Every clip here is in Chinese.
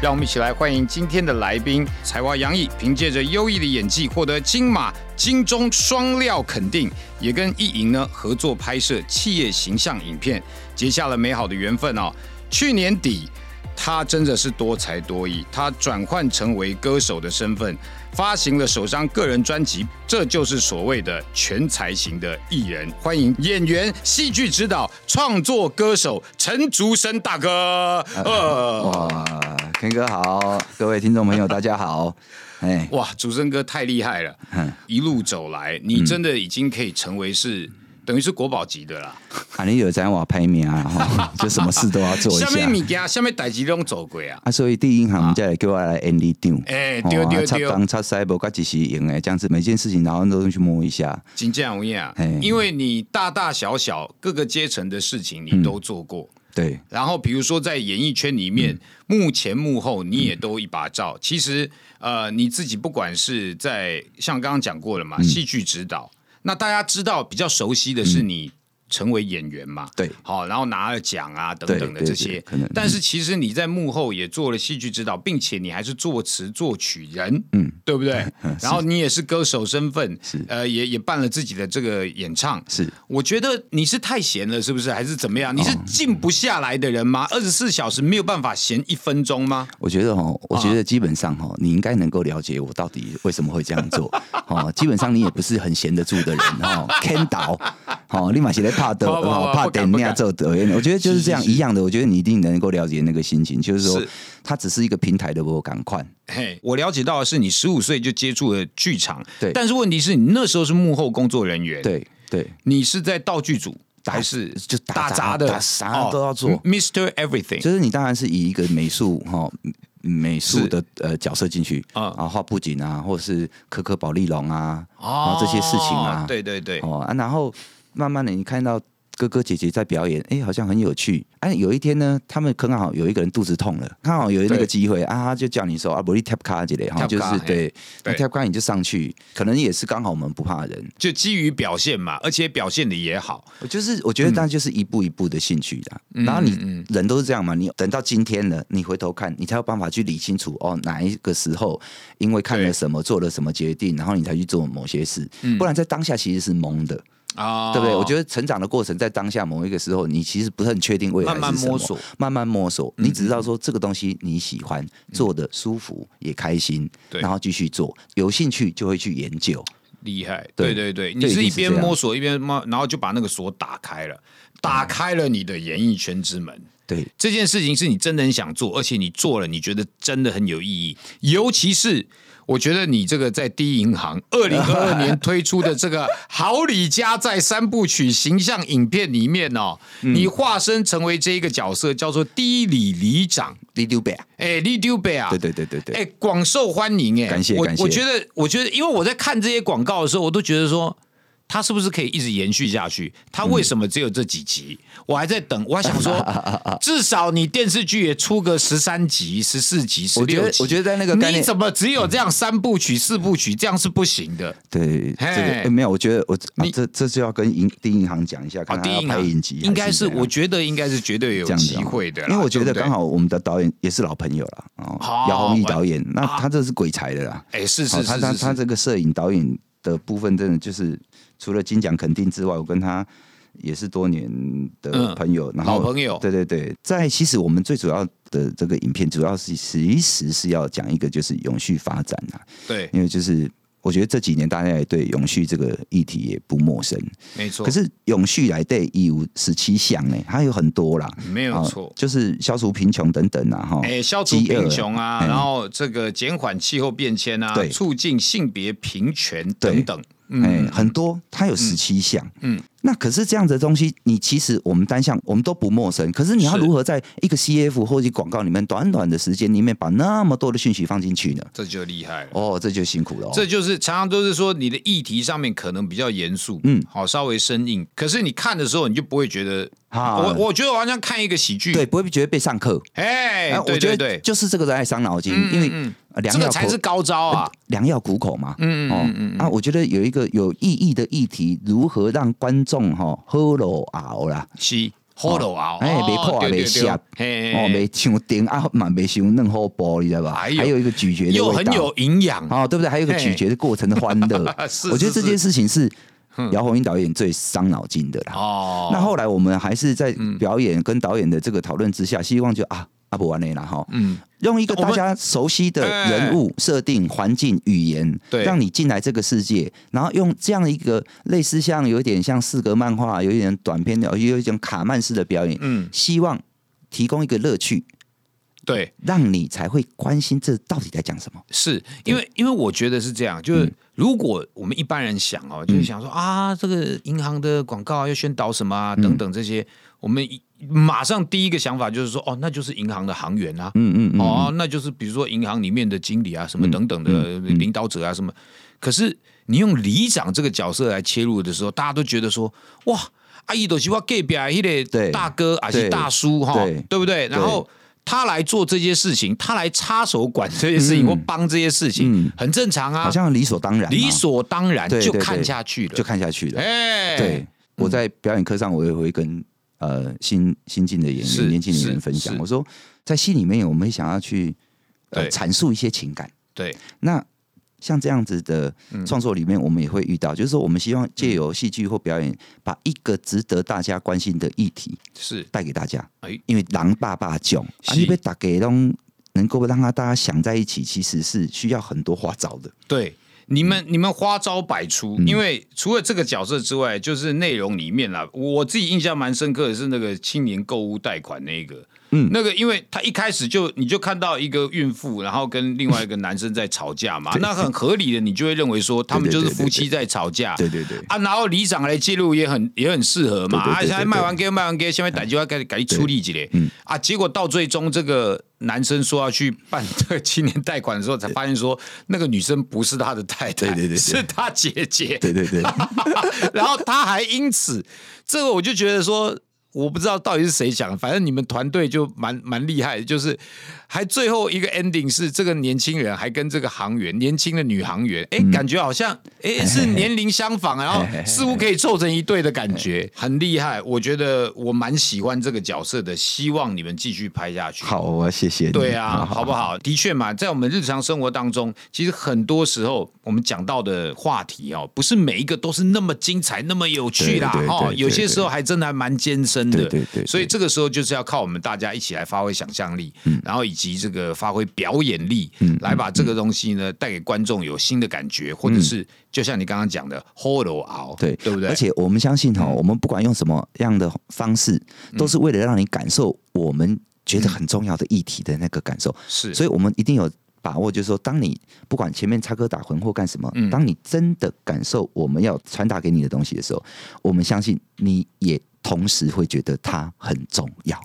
让我们一起来欢迎今天的来宾，才华洋溢，凭借着优异的演技获得金马、金钟双料肯定，也跟艺莹呢合作拍摄企业形象影片，结下了美好的缘分哦。去年底，他真的是多才多艺，他转换成为歌手的身份，发行了首张个人专辑，这就是所谓的全才型的艺人。欢迎演员、戏剧指导、创作歌手陈竹生大哥。呃，哇，Ken 哥好，各位听众朋友大家好，哎，哇，竹生哥太厉害了！嗯一路走来，你真的已经可以成为是等于是国宝级的啦。啊，你有在我拍名啊，哈，就什么事都要做一下面下。物件，下面代志拢走过啊。啊，所以第一银行再来叫我来 Andy 长，哎哦啊插对对对钢插塞无甲及时赢哎，这样子每件事情然后都去摸一下，金匠无厌啊嘿，因为你大大小小各个阶层的事情你都做过。对。然后，比如说在演艺圈里面，幕前幕后你也都一把照。其实，呃，你自己不管是在像刚刚讲过了嘛，戏剧指导，那大家知道比较熟悉的是你成为演员嘛，对好，然后拿了奖啊等等的这些可能。但是其实你在幕后也做了戏剧指导，并且你还是作词作曲人，嗯，对不对？然后你也是歌手身份，是呃，也也办了自己的这个演唱，是我觉得你是太闲了，是不是？还是怎么样？你是哦静不下来的人吗？二十四小时没有办法闲一分钟吗？我觉得哦，我啊觉得基本上哦，你应该能够了解我到底为什么会这样做哦。基本上你也不是很闲得住的人哦，Ken 导哦，立马写在怕的怕等那做导演。我觉得就是这样一样的，我觉得你一定能够了解那个心情，就是说是。它只是一个平台的我赶快。嘿，我了解到的是你十五岁就接触了剧场，对。但是问题是你那时候是幕后工作人员，，对对，你是在道具组还是就打打杂的，打啥都要做。哦，Mr. Everything，就是你当然是以一个美术哈。美术的呃角色进去啊。啊，画布景啊，或者是可可保利龙啊，哦这些事情啊。对对对，哦啊，然后慢慢的你看到哥哥姐姐在表演，哎，好像很有趣。哎、有一天呢，他们刚好有一个人肚子痛了，刚好有那个机会啊，他就叫你说啊，不你 tap 卡之类，哈就是对，tap 卡你就上去，可能也是刚好我们不怕人，就基于表现嘛，而且表现的也好，我就是我觉得，当然就是一步一步的兴趣啦。然后你嗯人都是这样嘛，你等到今天了，你回头看，你才有办法去理清楚哦，哪一个时候因为看了什么，做了什么决定，然后你才去做某些事，嗯。不然在当下其实是懵的。啊，对不对？我觉得得成长的过程在当下某一个时候，你其实不是很确定未来慢慢是什么摸索，嗯慢慢摸索。你只知道说这个东西你喜欢，做的舒服也开心，对然后继续做，有兴趣就会去研究。厉害，对对对你是一边摸索一边摸，然后就把那个锁打开了，打开了你的演艺圈之门。对，这件事情是你真的很想做，而且你做了，你觉得真的很有意义。尤其是我觉得你这个在第一银行二零二二年推出的这个《好李家在三部曲》形象影片里面哦，嗯。你化身成为这一个角色，叫做第一李里长，李丢贝，哎，李丢贝啊，对对对对对，哎，广受欢迎哎，感谢感谢。我觉得，我觉得，因为我在看这些广告的时候，我都觉得说。他是不是可以一直延续下去？他为什么只有这几集？我还在等，我还想说，至少你电视剧也出个十三集、十四集、十我觉六集。得我觉得在那个你怎么只有这样三部曲、四部曲？这样是不行的。对这个没有，我觉得我这这就要跟银第一银行讲一下，啊，看他要第一行拍影集还，应该是，我觉得应该是绝对有机这样子哦会的，因为我觉得刚好我们的导演也是老朋友了哦好，姚宏毅导演，那啊他这是鬼才的啦。哎，是是是，是他他是是，他这个摄影导演的部分，真的就是除了金奖肯定之外，我跟他也是多年的嗯。朋友，然后老朋友。对对对，在其实我们最主要的这个影片，主要是其实是要讲一个就是永续发展啊，对，因为就是。我觉得这几年大家也对永续这个议题也不陌生，没错。可是永续来对有十七项呢，它有很多啦，啊没有错，就是消除贫穷等等啊，哈，哎，消除贫穷啊，哎。然后这个减缓气候变迁啊，促进性别平权等等。哎、嗯，很多，它有十七项。嗯嗯，那可是这样子的东西，你其实我们单项我们都不陌生，可是你要如何在一个 CF 或者广告里面短短的时间里面把那么多的讯息放进去呢？这就厉害了。哦，这就辛苦了、哦。这就是常常都是说你的议题上面可能比较严肃，嗯好稍微生硬，可是你看的时候你就不会觉得，啊我我觉得我好像看一个喜剧，对，，不会觉得被上课。哎啊，我觉得就是这个人爱伤脑筋，嗯因为嗯呃良药苦这个才是高招啊，良药苦口嘛。嗯嗯哦。嗯嗯啊，我觉得有一个有意义的议题，如何让观众哈喝了熬啦，是 hold 啊，哎，哦没破啊，对对对没下，嘿哦，没伤丁啊，嘛没伤嫩好薄，你知道吧？还有一个咀嚼的味道。又很有营养，哦，对不对？还有一个嘿。咀嚼的过程的欢乐。是，我觉得这件事情是姚红英导演最伤脑筋的啦。哦，那后来我们还是在表演跟导演的这个讨论之下，希望就啊阿布完了啦哈，嗯，用一个大家熟悉的人物设定、环境、语言，对。让你进来这个世界，然后用这样一个类似像有一点像四格漫画，有一点短片的，有一种卡曼式的表演，嗯。希望提供一个乐趣，对，让你才会关心这到底在讲什么。是因为因为我觉得是这样，就是如果我们一般人想哦，就是想说啊，这个银行的广告啊要宣导什么啊等等这些，我们一马上第一个想法就是说，哦，那就是银行的行员啊，嗯嗯嗯，哦，那就是比如说银行里面的经理啊，什么等等的领导者啊，什么。可是你用里长这个角色来切入的时候，大家都觉得说，哇，阿姨都是我隔壁啊，一对个大哥还是大叔哈，对。对不对？然后。他来做这些事情，他来插手管这些事情、嗯。或帮这些事情，嗯。很正常啊，好像理所当然嘛，理所当然就看下去了，就看下去了。哎，对，我在表演课上，我也会跟呃新新进的演是员、年轻演是员分享，我说在戏里面，我们会想要去呃阐述一些情感。对，那像这样子的嗯。创作里面，我们也会遇到，就是说，我们希望借由戏剧或表演，把一个值得大家关心的议题是，带给大家。哎，因为狼爸爸囧，你被打给拢能够让他大家想在一起，其实是需要很多花招的。对。你们你们花招百出，嗯。因为除了这个角色之外，就是内容里面啦，我自己印象蛮深刻的是那个青年购物贷款那个，嗯那个因为他一开始就你就看到一个孕妇，然后跟另外一个男生在吵架嘛，那很合理的，你就会认为说他们就是夫妻在吵架，对对对，啊，然后里长来介入也很也很适合嘛。啊，现在卖完给卖完给，下面打就要该该处理几嘞。嗯啊，结果到最终这个男生说要去办这个青年贷款的时候，才发现说那个女生不是他的太太，对对对对是他姐姐。对对对，然后他还因此，这个我就觉得说。我不知道到底是谁讲的，反正你们团队就蛮蛮厉害的，就是还最后一个 ending 是这个年轻人还跟这个航员，年轻的女航员，哎、感觉好像哎 是年龄相仿，然后似乎可以凑成一对的感觉，很厉害。我觉得我蛮喜欢这个角色的，希望你们继续拍下去。好，我谢谢你。对啊，好不好？的确嘛，在我们日常生活当中，其实很多时候我们讲到的话题哦，不是每一个都是那么精彩、那么有趣啦哦，有些时候还真的还蛮艰深的。对对对对。所以这个时候就是要靠我们大家一起来发挥想象力，嗯。然后以及这个发挥表演力，嗯来把这个东西呢带给观众有新的感觉，或者是就像你刚刚讲的 hold 熬，对对不对？而且我们相信哈，我们不管用什么样的方式，嗯。都是为了让你感受我们觉得很重要的议题的那个感受。是，所以我们一定有把握，就是说，当你不管前面插科打诨或干什么，嗯。当你真的感受我们要传达给你的东西的时候，我们相信你也同时会觉得它很重要。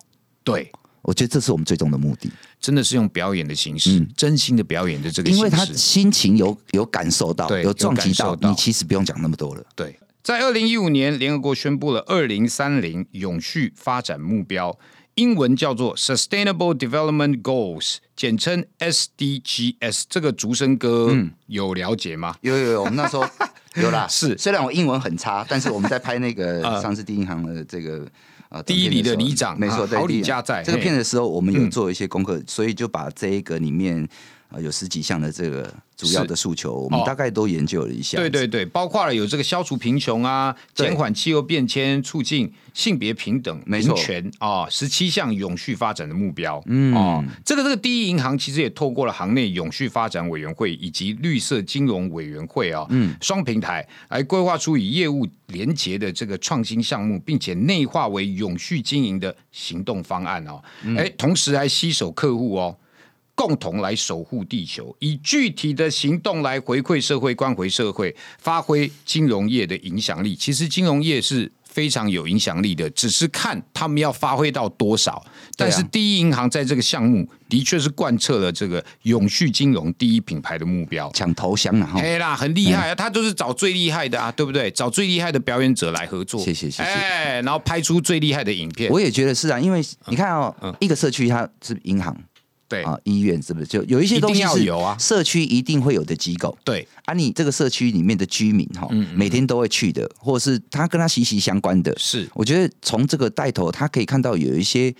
对。我觉得这是我们最终的目的，真的是用表演的形式，嗯真心的表演的这个形式，因为他心情有有感受到，有撞击到你其实不用讲那么多了。对，在二零一五年，联合国宣布了二零三零永续发展目标，英文叫做 Sustainable Development Goals，简称 SDGs。这个竹声哥有了解吗？有有有，我们那时候 有啦。是虽然我英文很差，但是我们在拍那个 上次第一银行的这个。啊，第一里的里长没错，对李家在这个嘿片的时候，我们有做一些功课，所以就把这一个里面呃有十几项的这个主要的诉求，我们哦大概都研究了一下。对对对，包括了有这个消除贫穷啊，对减缓气候变迁，促进性别平等、平没错权啊，十七项永续发展的目标。嗯哦，这个这个第一银行其实也透过了行内永续发展委员会以及绿色金融委员会啊，嗯，双平台来规划出以业务连结的这个创新项目，并且内化为永续经营的行动方案哦。哎、同时还吸手客户哦。共同来守护地球，以具体的行动来回馈社会、关怀社会，发挥金融业的影响力。其实金融业是非常有影响力的，只是看他们要发挥到多少。但是第一银行在这个项目的确是贯彻了这个永续金融第一品牌的目标。抢头香了哈。哎啦，很厉害啊！他就是找最厉害的啊，对不对？找最厉害的表演者来合作。谢谢谢谢。哎，然后拍出最厉害的影片。我也觉得是啊，因为你看哦，一个社区它是银行。对啊，医院是不是就有一些东西是有啊？社区一定会有的机构，对啊，你这个社区里面的居民哈，每天都会去的，或者是他跟他息息相关的。是，我觉得从这个带头，他可以看到有一些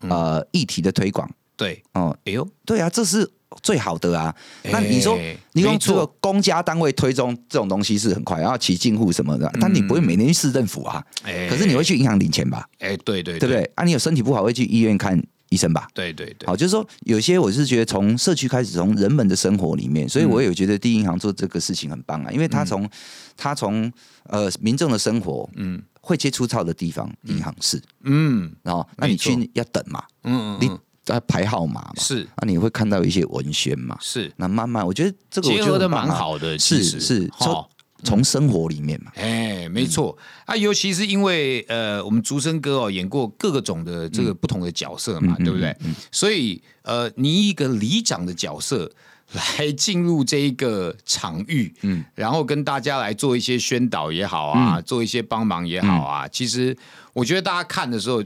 呃议题的推广。对哦，哎呦，对啊，这是最好的啊。那你说你用这个公家单位推中这种东西是很快，然后起进户什么的，但你不会每年去市政府啊。可是你会去银行领钱吧？哎，对对，对不对？啊，你有身体不好会去医院看。医生吧，对对对，好，就是说有些我是觉得从社区开始，从人们的生活里面，所以我也觉得第一银行做这个事情很棒啊，因为他从他从呃民众的生活，嗯，会接触到的地方，银行是，嗯，然后那你去要等嘛，嗯，你在排号码嘛，是，那你会看到一些文宣嘛，是，那慢慢我觉得这个结合的蛮好的，是是好。从生活里面嘛，哎，没错。啊，尤其是因为呃，我们竹生哥哦演过各个种的这个不同的角色嘛，对不对？所以呃，你一个里长的角色来进入这一个场域，嗯，然后跟大家来做一些宣导也好啊，做一些帮忙也好啊，其实我觉得大家看的时候，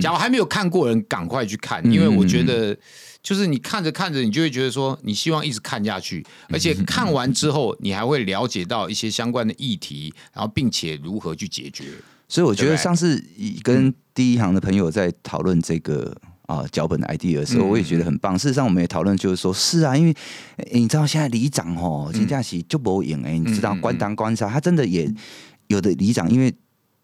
假如还没有看过人，赶快去看，因为我觉得。就是你看着看着，你就会觉得说，你希望一直看下去，而且看完之后，你还会了解到一些相关的议题，然后并且如何去解决。所以我觉得上次跟第一行的朋友在讨论这个啊脚本的 idea 的时候，我也觉得很棒。事实上，我们也讨论就是说，是啊，因为你知道现在里长哦，金佳琪就不赢哎，你知道官当官杀，他真的也有的里长因为。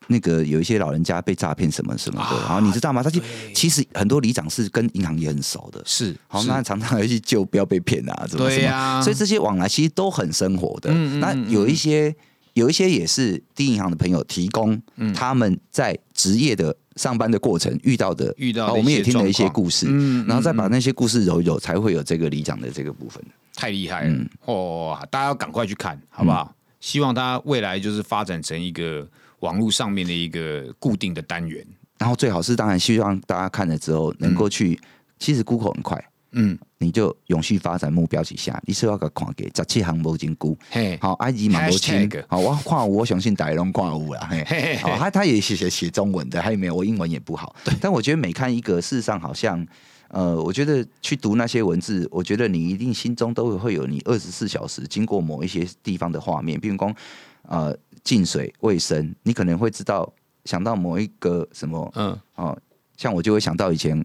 那个有一些老人家被诈骗什么什么的，然后你知道吗？他就其实很多里长是跟银行也很熟的，是好那常常要去救，不要被骗啊，怎么什么？所以这些往来其实都很生活的。那有一些有一些也是第一银行的朋友提供他们在职业的上班的过程遇到的，遇到我们也听了一些故事，然后再把那些故事揉一揉，才会有这个里长的这个部分。太厉害了哦！大家要赶快去看好不好？希望它未来就是发展成一个。网络上面的一个固定的单元，然后最好是当然希望大家看了之后能够去，其实 Google 很快，嗯，你就永续发展目标旗下，你是要个看给十七行无金估，嘿，好埃及马罗清，好我跨我相信大龙跨五啦，嘿，好他他也写写写中文的，还有没有？我英文也不好，对，但我觉得每看一个，事实上好像，呃，我觉得去读那些文字，我觉得你一定心中都会有你二十四小时经过某一些地方的画面，比如说，呃。净水卫生，你可能会知道想到某一个什么，嗯，哦，像我就会想到以前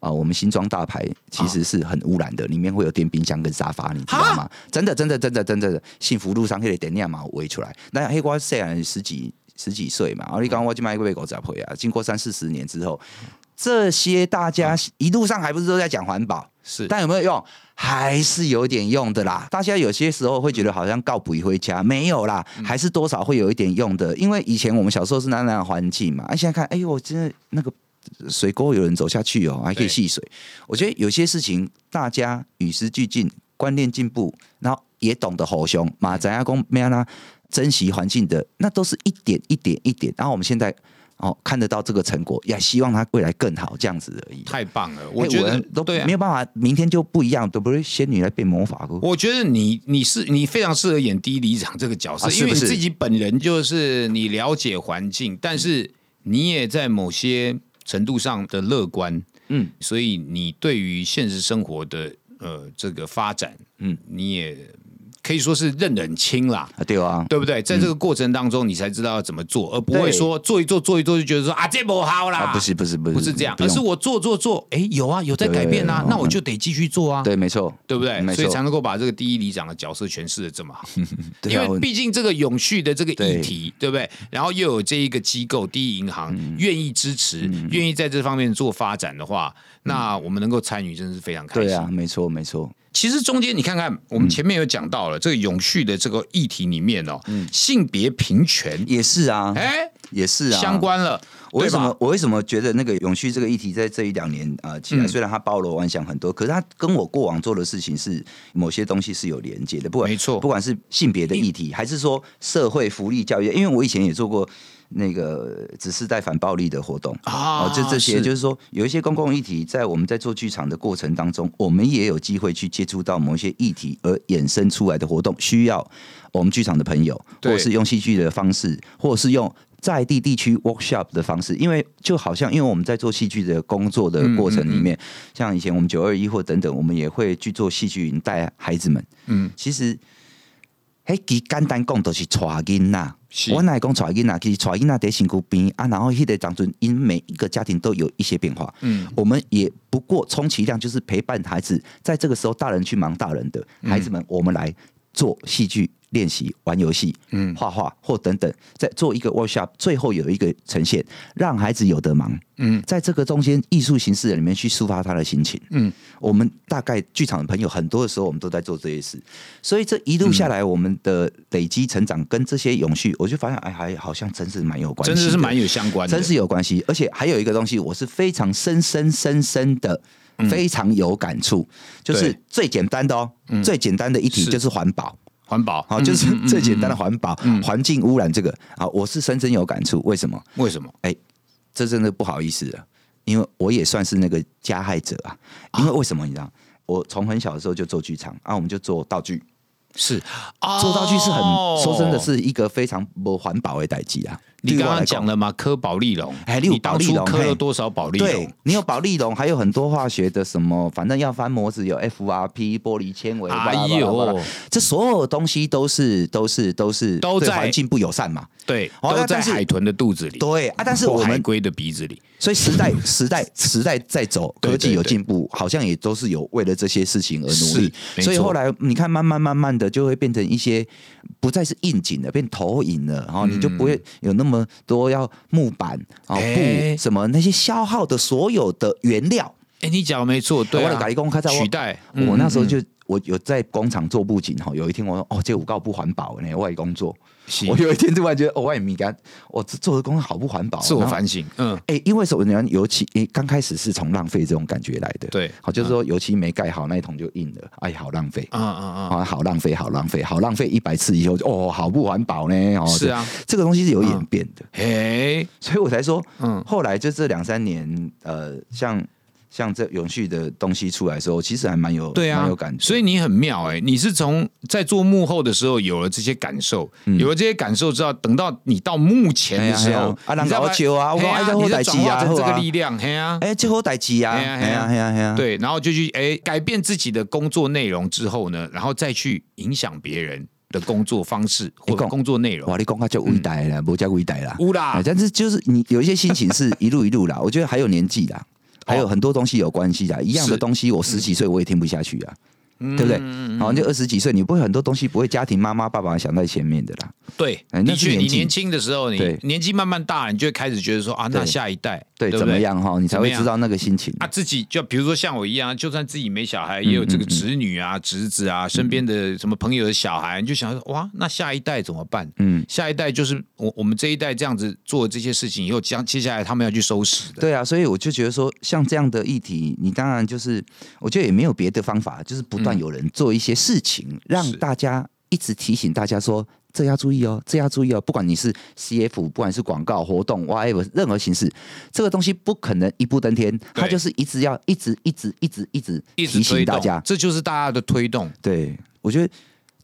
啊，我们新装大牌其实是很污染的，里面会有电冰箱跟沙发，你知道吗？真的，真的，真的，真的，幸福路上那个点亮嘛围出来，那黑瓜虽然十几十几岁嘛，然后你刚刚我去买一个狗杂配啊，经过三四十年之后，这些大家一路上还不是都在讲环保？是，但有没有用？还是有点用的啦。大家有些时候会觉得好像告不回家，没有啦，还是多少会有一点用的。因为以前我们小时候是那样的环境嘛，啊，现在看，哎呦，我真的那个水沟有人走下去哦，还可以戏水。我觉得有些事情大家与时俱进，观念进步，然后也懂得吼熊马仔阿公没有啦，珍惜环境的，那都是一点一点一点。然后我们现在。哦，看得到这个成果，也希望他未来更好，这样子而已。太棒了，我觉得都没有办法，明天就不一样，都不是仙女来变魔法。我觉得你你是你非常适合演第一里长这个角色，因为你自己本人就是你了解环境，但是你也在某些程度上的乐观，嗯，所以你对于现实生活的呃这个发展，嗯，你也。可以说是认得很清啦，对啊，对不对？在这个过程当中，你才知道要怎么做，而不会说做一做做一做就觉得说啊这不好啦，不是不是不是不是这样，而是我做做做，哎有啊有在改变啊，那我就得继续做啊，对，没错，对不对？所以才能够把这个第一里长的角色诠释的这么好，因为毕竟这个永续的这个议题，对。不对？然后又有这一个机构第一银行愿意支持，愿意在这方面做发展的话，那我们能够参与，真的是非常开心。对啊，没错没错。其实中间你看看，我们前面有讲到了这个永续的这个议题里面哦，性别平权。也是啊，哎，也是啊，相关了。我为什么我为什么觉得那个永续这个议题在这一两年啊起来，虽然它包罗万象很多，可是它跟我过往做的事情是某些东西是有连接的。不管没错，不管是性别的议题，还是说社会福利教育，因为我以前也做过那个只是在反暴力的活动啊，就这些，就是说有一些公共议题，在我们在做剧场的过程当中，我们也有机会去接触到某一些议题而衍生出来的活动，需要我们剧场的朋友，或者是用戏剧的方式，或者是用。在地地区 workshop 的方式，因为就好像因为我们在做戏剧的工作的过程里面，像以前我们九二一或等等，我们也会去做戏剧营带孩子们。嗯，其实，嘿，其简单讲都是带囡呐。我奶讲带囡呐，其实带囡呐在辛苦边啊，然后迄个当中，因每一个家庭都有一些变化。嗯，我们也不过充其量就是陪伴孩子，在这个时候，大人去忙大人的，孩子们我们来做戏剧。练习玩游戏，嗯，画画或等等，在做一个 workshop，最后有一个呈现，让孩子有得忙，嗯，在这个中间艺术形式里面去抒发他的心情，嗯，我们大概剧场的朋友很多的时候，我们都在做这些事，所以这一路下来，我们的累积成长跟这些永续，我就发现，哎，还好像真是蛮有关系，真的是蛮有相关，真是有关系，而且还有一个东西，我是非常深深深深的非常有感触，就是最简单的哦，最简单的一题就是环保。环保好，就是最简单的环保，环境污染这个啊，我是深深有感触。为什么？为什么？哎，这真的不好意思了，因为我也算是那个加害者啊。因为为什么？你知道，我从很小的时候就做剧场啊，我们就做道具，是做道具是很说真的是一个非常不环保的代际啊。你刚刚讲了嘛，科宝利龙，哎，你当初科了多少宝利龙？对，你有宝利龙，还有很多化学的什么，反正要翻模子有 FRP 玻璃纤维，哎呦，这所有东西都是都是都是都在环境不友善嘛？对，都在海豚的肚子里，对啊，但是我们海龟的鼻子里，所以时代 时代时代在走，科技有进步，好像也都是有为了这些事情而努力，所以后来你看，慢慢慢慢的就会变成一些不再是应景的，变投影了，然后你就不会有那么多要。木板啊布什么那些消耗的所有的原料，哎，你讲没错，对啊，取代。我那时候就我有在工厂做布景哈，有一天我说哦，这五告不环保呢，外工作。我有一天突然觉得，哦，外米干，我做的工作好不环保，自我反省。嗯，哎，因为什么？你看油漆，哎，刚开始是从浪费这种感觉来的。对，好，就是说油漆没盖好，那一桶就硬了，哎，好浪费。嗯嗯嗯，啊，好浪费，好浪费，好浪费一百次以后，哦，好不环保呢。哦，是啊，这个东西是有演变的。哎，所以我才说，嗯，后来就这两三年，呃，像。像这永续的东西出来的时候，其实还蛮有对啊，蛮有感觉。所以你很妙哎，你是从在做幕后的时候有了这些感受，有了这些感受之后，等到你到目前的时候，啊，让我救啊，我爱这好代志啊，这个力量，嘿啊，哎，这好代志啊，嘿啊，嘿啊，嘿啊，对，然后就去哎改变自己的工作内容之后呢，然后再去影响别人的工作方式或工作内容。哇，你讲话就伟大了，不叫伟大啦，乌啦，但是就是你有一些心情是一路一路啦，我觉得还有年纪啦。还有很多东西有关系的，一样的东西，我十几岁我也听不下去啊。对不对？好像就二十几岁，你不会很多东西不会家庭妈妈爸爸想在前面的啦。对，的确，你年轻的时候，你年纪慢慢大，你就会开始觉得说啊，那下一代对怎么样哈，你才会知道那个心情。啊，自己就比如说像我一样，就算自己没小孩，也有这个侄女啊、侄子啊，身边的什么朋友的小孩，你就想说哇，那下一代怎么办？嗯，下一代就是我我们这一代这样子做这些事情以后，将接下来他们要去收拾的。对啊，所以我就觉得说，像这样的议题，你当然就是我觉得也没有别的方法，就是不断有人做一些。事情让大家一直提醒大家说，这要注意哦，这要注意哦。不管你是 CF，不管是广告活动，whatever 任何形式，这个东西不可能一步登天，它就是一直要一直一直一直一直提醒大家，这就是大家的推动。对我觉得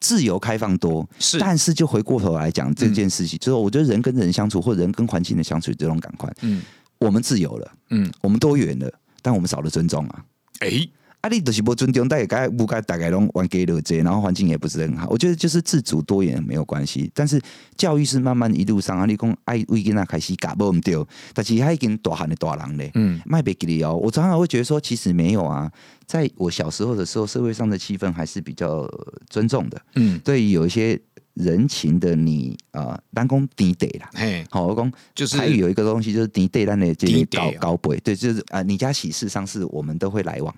自由开放多是，但是就回过头来讲这件事情，就是我觉得人跟人相处或人跟环境的相处这种感快，嗯，我们自由了，嗯，我们多元了，但我们少了尊重啊，哎。啊，你都是不尊重，大概不该大概拢玩给了这，然后环境也不是很好。我觉得就是自主多元没有关系，但是教育是慢慢一路上啊，你讲爱为囡仔开始搞不唔对，但是他已经大汉的大人嘞，嗯，卖别给你哦。我常常会觉得说，其实没有啊，在我小时候的时候，社会上的气氛还是比较尊重的，嗯，对于有一些人情的你啊，单工低得啦，嘿，好，我讲就是还有一个东西就是低得，但的这些高高贵，对，就是啊，你家喜事上是我们都会来往。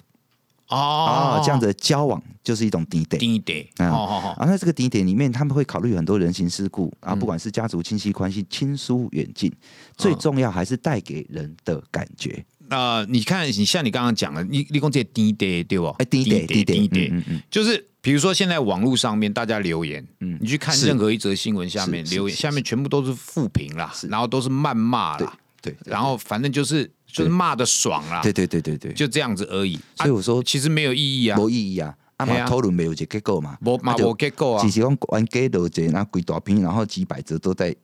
哦，这样的交往就是一种低点。低点。啊，啊，那这个低点里面，他们会考虑很多人情世故啊，不管是家族亲戚关系亲疏远近，最重要还是带给人的感觉。呃，你看，你像你刚刚讲的，你你讲这低点对不？哎，低点低点低点，嗯嗯，就是比如说现在网络上面大家留言，嗯，你去看任何一则新闻下面留言，下面全部都是负评啦，然后都是谩骂啦，对，然后反正就是。就是骂的爽啦，对对对对对，就这样子而已。所以我说，其实没有意义啊，没意义啊。啊嘛讨论没有结结构嘛，没没结构啊。只是讲玩 gay 的这那鬼大片，然后几百折都在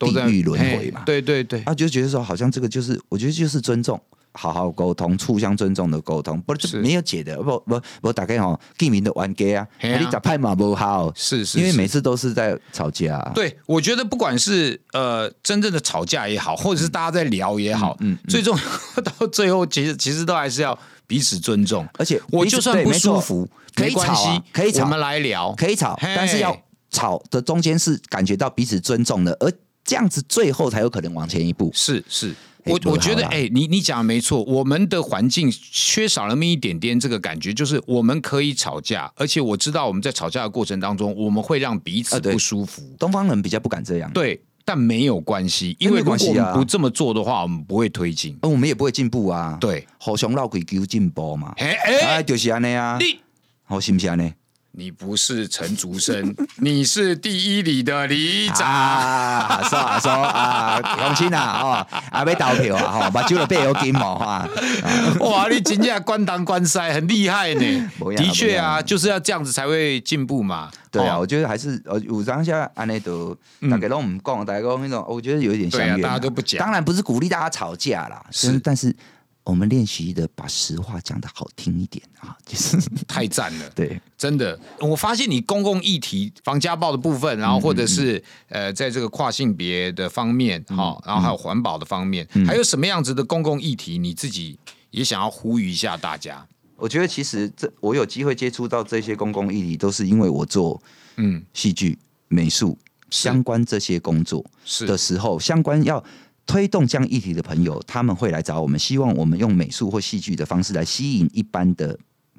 地狱轮回嘛。对对对，他就觉得说，好像这个就是，我觉得就是尊重。好好沟通，互相尊重的沟通，不是没有解的，不不不，大概哈，见面的玩家啊，你咋拍嘛不好？是是，因为每次都是在吵架。对，我觉得不管是呃真正的吵架也好，或者是大家在聊也好，嗯，最重要到最后，其实其实都还是要彼此尊重。而且我就算不舒服，可以吵，可以吵，我们来聊，可以吵，但是要吵的中间是感觉到彼此尊重的，而这样子最后才有可能往前一步。是是。我我觉得，哎，你你讲的没错，我们的环境缺少了那么一点点这个感觉，就是我们可以吵架，而且我知道我们在吵架的过程当中，我们会让彼此不舒服。东方人比较不敢这样，对，但没有关系，因为如果我们不这么做的话，我们不会推进，我们也不会进步啊。对，互相闹鬼求进步嘛，哎，就是安尼啊，好，是不是安尼？你不是陈竹生，你是第一里的里长。说啊说啊，恭喜啊！哦，还没投票啊！哈，把酒了背有金毛哈。哇，你真正官当官塞，很厉害呢。的确啊，就是要这样子才会进步嘛。对啊，我觉得还是呃，五张下安内都大概都唔讲，大家讲那种，我觉得有一点相远。大家都不讲，当然不是鼓励大家吵架啦，是，但是。我们练习的把实话讲的好听一点啊，就是 太赞了。对，真的，我发现你公共议题防家暴的部分，然后或者是呃，在这个跨性别的方面，哈，然后还有环保的方面，还有什么样子的公共议题，你自己也想要呼吁一下大家？我觉得其实这我有机会接触到这些公共议题，都是因为我做嗯。戏剧、美术相关这些工作的时候，相关要。推动这样议题的朋友，他们会来找我们，希望我们用美术或戏剧的方式来吸引一般的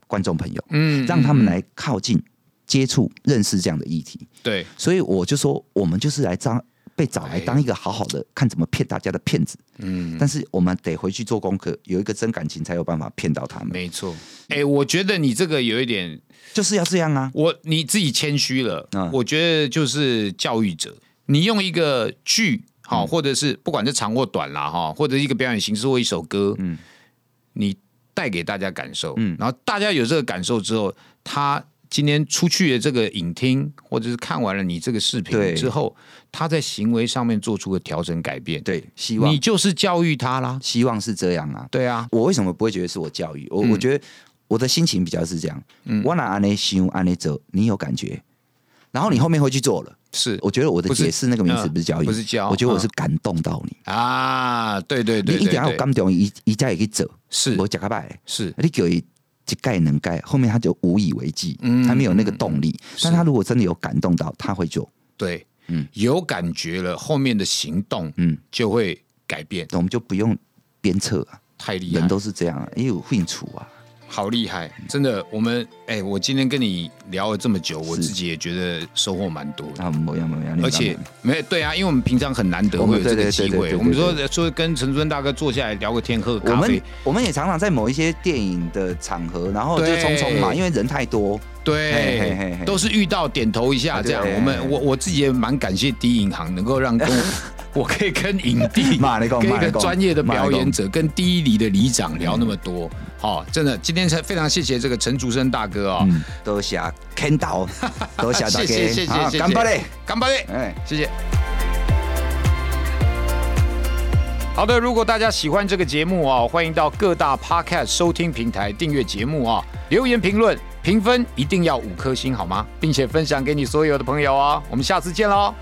观众朋友，嗯，让他们来靠近、接触、认识这样的议题。对，所以我就说，我们就是来当被找来当一个好好的看怎么骗大家的骗子。嗯，但是我们得回去做功课，有一个真感情才有办法骗到他们。没错，哎，我觉得你这个有一点就是要这样啊。我你自己谦虚了，嗯我觉得就是教育者，你用一个剧。好，或者是不管是长或短啦，哈，或者一个表演形式或一首歌，嗯，你带给大家感受，嗯，然后大家有这个感受之后，他今天出去的这个影厅，或者是看完了你这个视频之后，他在行为上面做出个调整改变，对，希望。你就是教育他啦，希望是这样啊，对啊，我为什么不会觉得是我教育？我我觉得我的心情比较是这样，嗯，我拿安内修安内走，你有感觉，然后你后面会去做了。是，我觉得我的解释那个名词不是交易，不是教，我觉得我是感动到你。啊！对对对，你一定要感动，一一家也可以走，是。我讲个拜，是。你给一盖能盖，后面他就无以为继，他没有那个动力。但他如果真的有感动到，他会做，对，嗯，有感觉了，后面的行动，嗯，就会改变，我们就不用鞭策啊，太厉害，人都是这样，因为有会处啊。好厉害，真的！我们哎，我今天跟你聊了这么久，我自己也觉得收获蛮多。啊，没有没有，而且没对啊，因为我们平常很难得会有这个机会。我们说说跟陈尊大哥坐下来聊个天，喝咖啡。我们我们也常常在某一些电影的场合，然后就匆匆嘛，因为人太多。对，都是遇到点头一下这样。我们我我自己也蛮感谢第一银行能够让跟我 可以跟影帝、跟一个专业的表演者、跟第一里的里长聊那么多。好，真的，今天才非常谢谢这个陈竹生大哥哦，多谢看到，多谢大家，谢谢谢谢谢谢，干巴嘞，干巴嘞，哎，谢谢。好的，如果大家喜欢这个节目啊，欢迎到各大 Podcast 收听平台订阅节目啊，留言评论。评分一定要五颗星好吗？并且分享给你所有的朋友哦。我们下次见喽！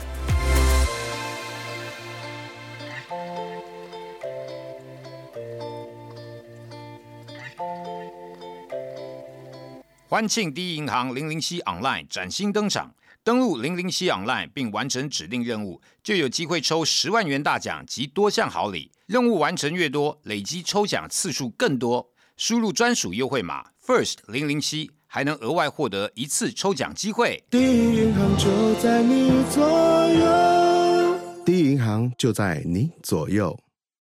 欢庆第一银行零零七 Online 崭新登场，登录零零七 Online 并完成指定任务，就有机会抽十万元大奖及多项好礼。任务完成越多，累积抽奖次数更多。输入专属优惠码。First 零零七，还能额外获得一次抽奖机会。第一银行就在你左右，第一银行就在你左右。